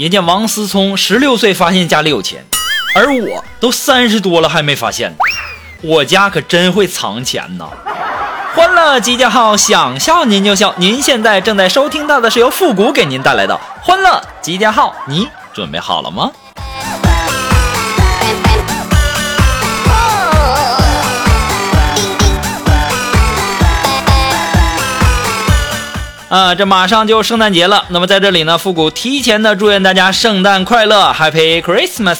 人家王思聪十六岁发现家里有钱，而我都三十多了还没发现呢。我家可真会藏钱呐！欢乐集结号，想笑您就笑。您现在正在收听到的是由复古给您带来的欢乐集结号，你准备好了吗？啊，这马上就圣诞节了，那么在这里呢，复古提前的祝愿大家圣诞快乐，Happy Christmas！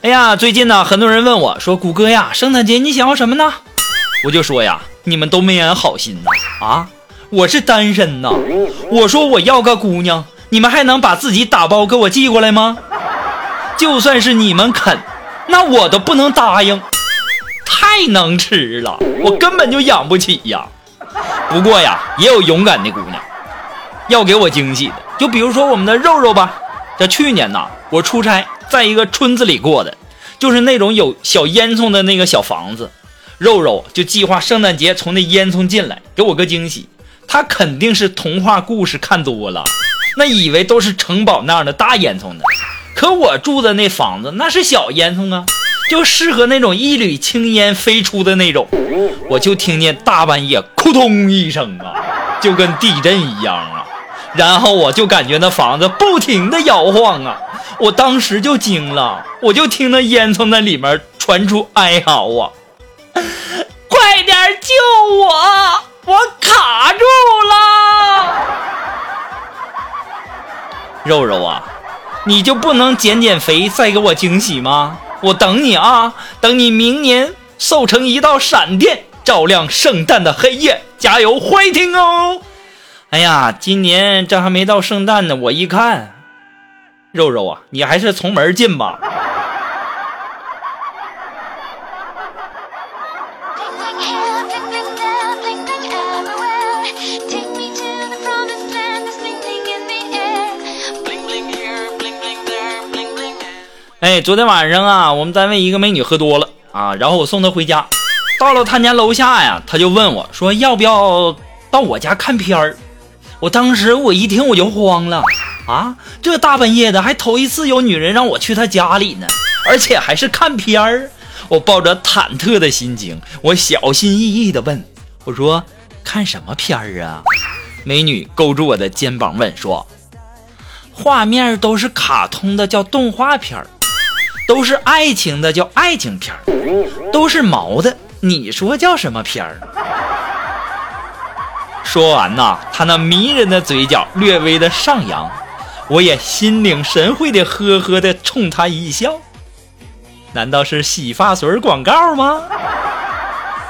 哎呀，最近呢，很多人问我说：“谷歌呀，圣诞节你想要什么呢？”我就说呀，你们都没安好心呐！啊，我是单身呐，我说我要个姑娘，你们还能把自己打包给我寄过来吗？就算是你们肯，那我都不能答应。太能吃了，我根本就养不起呀。不过呀，也有勇敢的姑娘要给我惊喜的，就比如说我们的肉肉吧。这去年呐，我出差在一个村子里过的，就是那种有小烟囱的那个小房子。肉肉就计划圣诞节从那烟囱进来，给我个惊喜。他肯定是童话故事看多了，那以为都是城堡那样的大烟囱呢。可我住的那房子那是小烟囱啊。就适合那种一缕青烟飞出的那种，我就听见大半夜“扑通”一声啊，就跟地震一样啊，然后我就感觉那房子不停的摇晃啊，我当时就惊了，我就听那烟囱那里面传出哀嚎啊，快点救我，我卡住了，肉肉啊，你就不能减减肥再给我惊喜吗？我等你啊，等你明年瘦成一道闪电，照亮圣诞的黑夜，加油，欢迎哦！哎呀，今年这还没到圣诞呢，我一看，肉肉啊，你还是从门进吧。哎，昨天晚上啊，我们单位一个美女喝多了啊，然后我送她回家，到了她家楼下呀，她就问我说要不要到我家看片儿。我当时我一听我就慌了啊，这大半夜的还头一次有女人让我去她家里呢，而且还是看片儿。我抱着忐忑的心情，我小心翼翼的问我说看什么片儿啊？美女勾住我的肩膀问说，画面都是卡通的，叫动画片儿。都是爱情的叫爱情片儿，都是毛的，你说叫什么片儿？说完呐，他那迷人的嘴角略微的上扬，我也心领神会的呵呵的冲他一笑。难道是洗发水广告吗？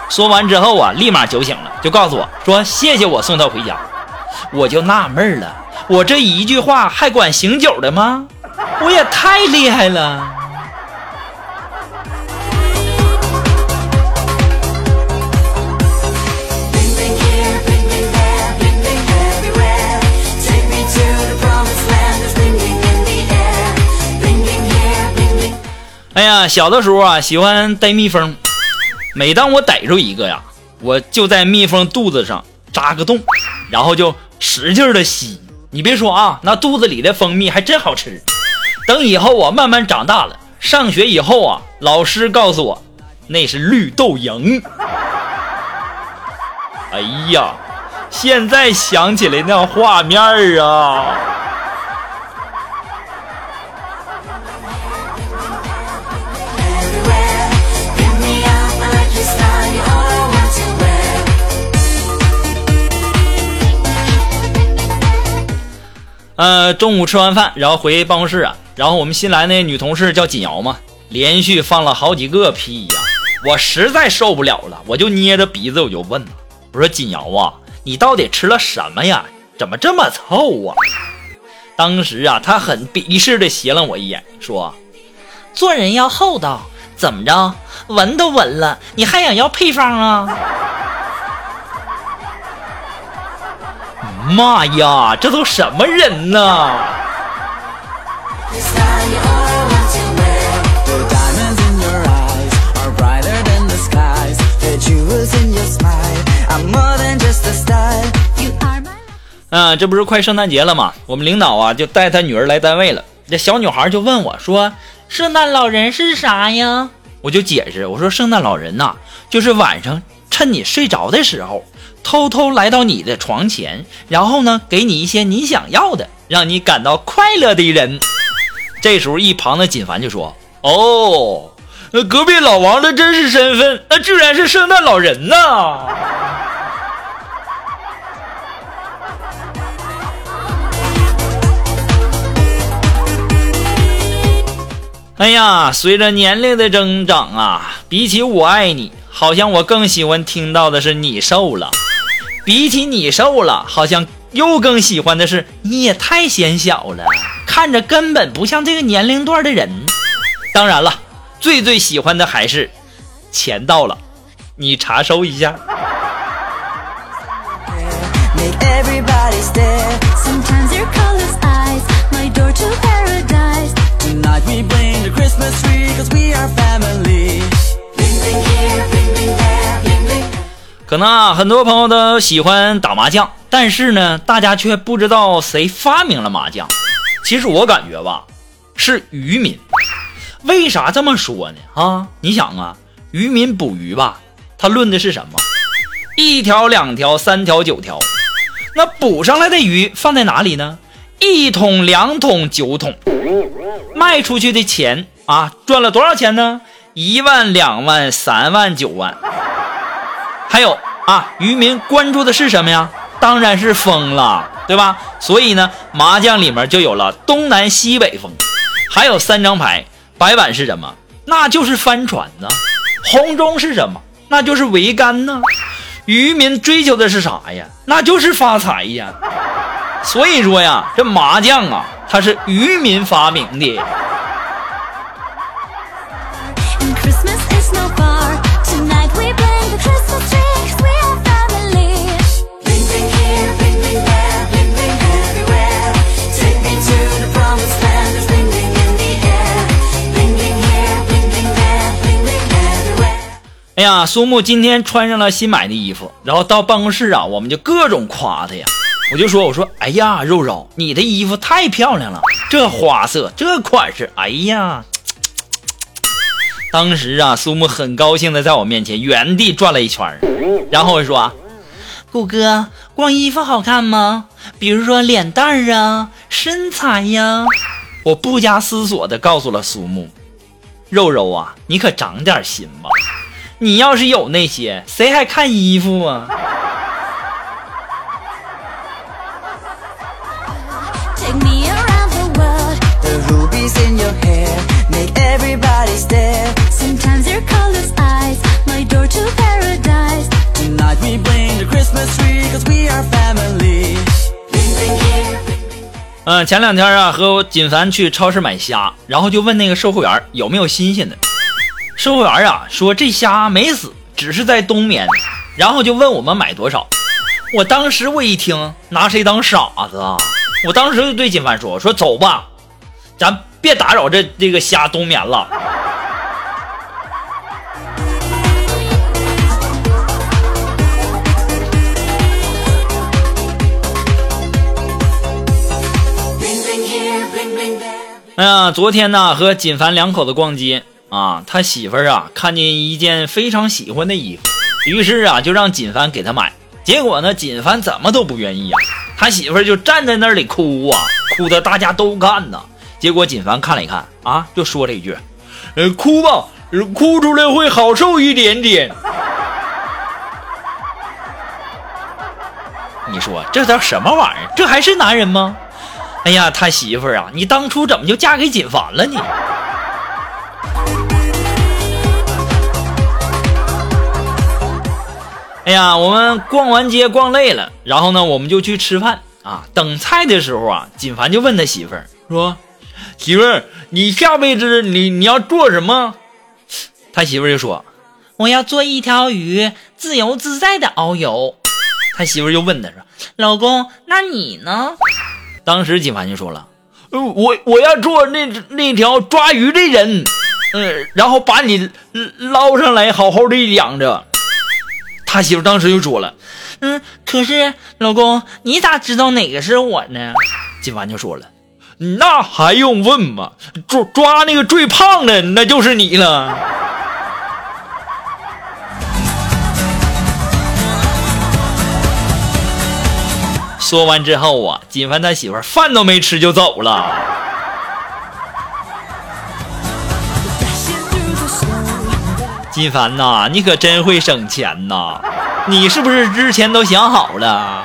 说完之后啊，立马酒醒了，就告诉我说谢谢我送他回家。我就纳闷了，我这一句话还管醒酒的吗？我也太厉害了。哎呀，小的时候啊，喜欢逮蜜蜂。每当我逮住一个呀，我就在蜜蜂肚子上扎个洞，然后就使劲的吸。你别说啊，那肚子里的蜂蜜还真好吃。等以后我慢慢长大了，上学以后啊，老师告诉我，那是绿豆蝇。哎呀，现在想起来那画面啊。呃，中午吃完饭，然后回办公室啊，然后我们新来那女同事叫锦瑶嘛，连续放了好几个屁呀！我实在受不了了，我就捏着鼻子我就问我说锦瑶啊，你到底吃了什么呀？怎么这么臭啊？”当时啊，他很鄙视的斜了我一眼，说：“做人要厚道，怎么着？闻都闻了，你还想要配方啊？”妈呀，这都什么人呐？嗯，这不是快圣诞节了吗？我们领导啊就带他女儿来单位了。这小女孩就问我说：“圣诞老人是啥呀？”我就解释我说：“圣诞老人呐，就是晚上趁你睡着的时候。”偷偷来到你的床前，然后呢，给你一些你想要的，让你感到快乐的人。这时候，一旁的锦凡就说：“哦，那隔壁老王的真实身份，那居然是圣诞老人呐！”哎呀，随着年龄的增长啊，比起我爱你，好像我更喜欢听到的是你瘦了。比起你瘦了，好像又更喜欢的是你也太显小了，看着根本不像这个年龄段的人。当然了，最最喜欢的还是钱到了，你查收一下。可能啊，很多朋友都喜欢打麻将，但是呢，大家却不知道谁发明了麻将。其实我感觉吧，是渔民。为啥这么说呢？啊，你想啊，渔民捕鱼吧，他论的是什么？一条、两条、三条、九条，那捕上来的鱼放在哪里呢？一桶、两桶、九桶，卖出去的钱啊，赚了多少钱呢？一万、两万、三万、九万。还有啊，渔民关注的是什么呀？当然是风了，对吧？所以呢，麻将里面就有了东南西北风。还有三张牌，白板是什么？那就是帆船呢。红中是什么？那就是桅杆呢。渔民追求的是啥呀？那就是发财呀。所以说呀，这麻将啊，它是渔民发明的。呀，苏木今天穿上了新买的衣服，然后到办公室啊，我们就各种夸他呀。我就说，我说，哎呀，肉肉，你的衣服太漂亮了，这花色，这款式，哎呀。当时啊，苏木很高兴的在我面前原地转了一圈，然后我说，谷哥，光衣服好看吗？比如说脸蛋儿啊，身材呀。我不加思索的告诉了苏木，肉肉啊，你可长点心吧。你要是有那些，谁还看衣服啊？嗯，前两天啊，和锦凡去超市买虾，然后就问那个售货员有没有新鲜的。售货员啊说这虾没死，只是在冬眠，然后就问我们买多少。我当时我一听，拿谁当傻子啊？我当时就对金凡说：“说走吧，咱别打扰这这个虾冬眠了。”哎呀，昨天呢和锦凡两口子逛街。啊，他媳妇儿啊，看见一件非常喜欢的衣服，于是啊，就让锦凡给他买。结果呢，锦凡怎么都不愿意呀。他媳妇儿就站在那里哭啊，哭的大家都看呢。结果锦凡看了一看，啊，就说了一句：“呃，哭吧，哭出来会好受一点点。”你说这叫什么玩意儿？这还是男人吗？哎呀，他媳妇儿啊，你当初怎么就嫁给锦凡了呢？哎呀，我们逛完街逛累了，然后呢，我们就去吃饭啊。等菜的时候啊，锦凡就问他媳妇儿说：“媳妇儿，你下辈子你你要做什么？”他媳妇儿就说：“我要做一条鱼，自由自在的遨游。”他媳妇儿就问他说：“老公，那你呢？”当时锦凡就说了：“呃我我要做那那条抓鱼的人，嗯，然后把你捞上来，好好的养着。”他媳妇当时就说了：“嗯，可是老公，你咋知道哪个是我呢？”金凡就说了：“那还用问吗？抓抓那个最胖的，那就是你了。”说完之后啊，金凡他媳妇饭都没吃就走了。金凡呐，你可真会省钱呐！你是不是之前都想好了？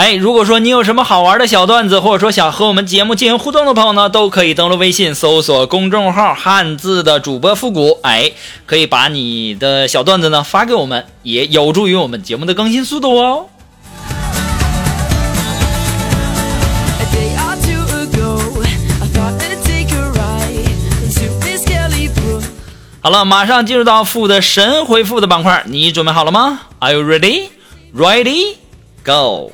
哎，如果说你有什么好玩的小段子，或者说想和我们节目进行互动的朋友呢，都可以登录微信搜索公众号“汉字的主播复古”，哎，可以把你的小段子呢发给我们，也有助于我们节目的更新速度哦。好了，马上进入到复的神回复的板块，你准备好了吗？Are you ready? Ready? Go!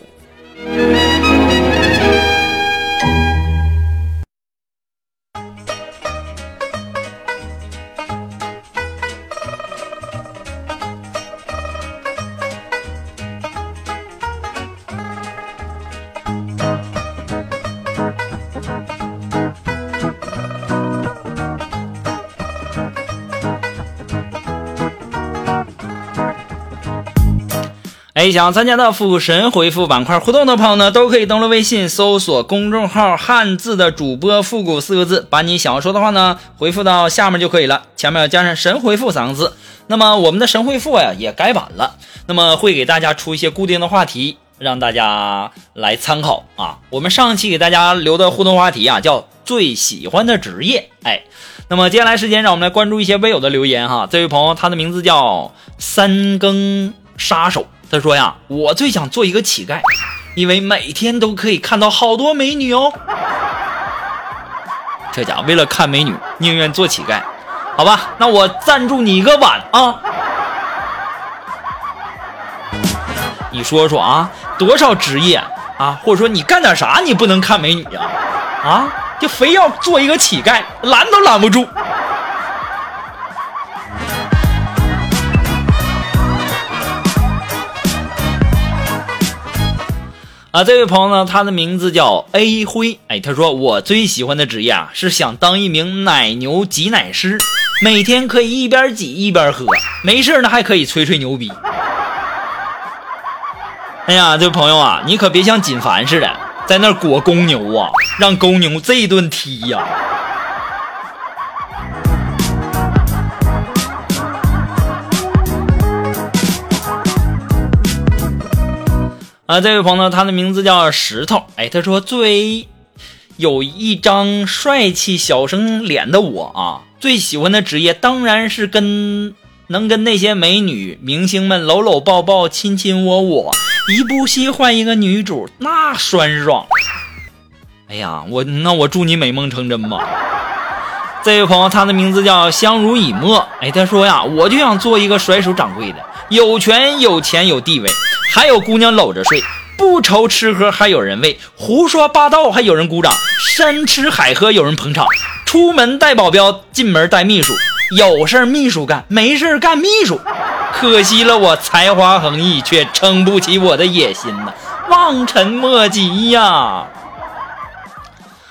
想参加到复古神回复板块互动的朋友呢，都可以登录微信搜索公众号“汉字的主播复古”四个字，把你想要说的话呢回复到下面就可以了，前面要加上“神回复”三个字。那么我们的神回复呀也改版了，那么会给大家出一些固定的话题，让大家来参考啊。我们上期给大家留的互动话题啊叫最喜欢的职业，哎，那么接下来时间让我们来关注一些微友的留言哈。这位朋友他的名字叫三更杀手。他说呀，我最想做一个乞丐，因为每天都可以看到好多美女哦。这家为了看美女，宁愿做乞丐，好吧？那我赞助你一个碗啊！你说说啊，多少职业啊，或者说你干点啥，你不能看美女呀？啊，就非要做一个乞丐，拦都拦不住。啊，这位朋友呢，他的名字叫 A 辉，哎，他说我最喜欢的职业啊，是想当一名奶牛挤奶师，每天可以一边挤一边喝，没事呢还可以吹吹牛逼。哎呀，这位朋友啊，你可别像锦凡似的，在那裹公牛啊，让公牛这一顿踢呀。啊这位朋友，他的名字叫石头。哎，他说最有一张帅气小生脸的我啊，最喜欢的职业当然是跟能跟那些美女明星们搂搂抱抱、亲亲我我，一部戏换一个女主，那酸爽。哎呀，我那我祝你美梦成真吧。这位朋友，他的名字叫相濡以沫。哎，他说呀，我就想做一个甩手掌柜的，有权有钱有地位。还有姑娘搂着睡，不愁吃喝还有人喂，胡说八道还有人鼓掌，山吃海喝有人捧场，出门带保镖，进门带秘书，有事秘书干，没事干秘书。可惜了我才华横溢，却撑不起我的野心呐，望尘莫及呀！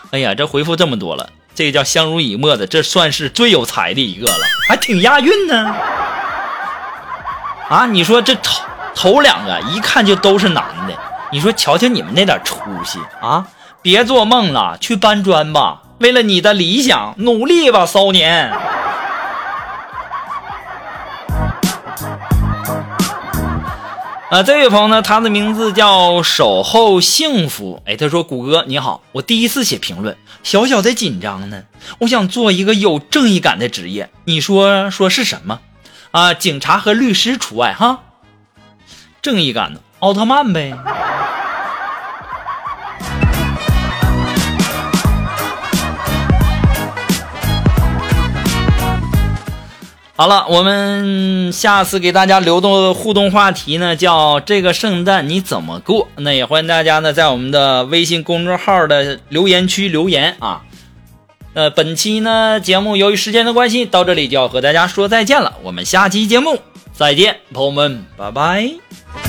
哎呀，这回复这么多了，这个叫相濡以沫的，这算是最有才的一个了，还挺押韵呢。啊，你说这头。头两个一看就都是男的，你说瞧瞧你们那点出息啊！别做梦了，去搬砖吧，为了你的理想努力吧，骚年。啊，这位朋友呢，他的名字叫守候幸福。哎，他说：“谷歌你好，我第一次写评论，小小的紧张呢。我想做一个有正义感的职业，你说说是什么？啊，警察和律师除外哈。正义感呢，奥特曼呗。”好了，我们下次给大家留的互动话题呢，叫这个圣诞你怎么过？那也欢迎大家呢在我们的微信公众号的留言区留言啊。呃，本期呢节目由于时间的关系，到这里就要和大家说再见了。我们下期节目再见，朋友们，拜拜。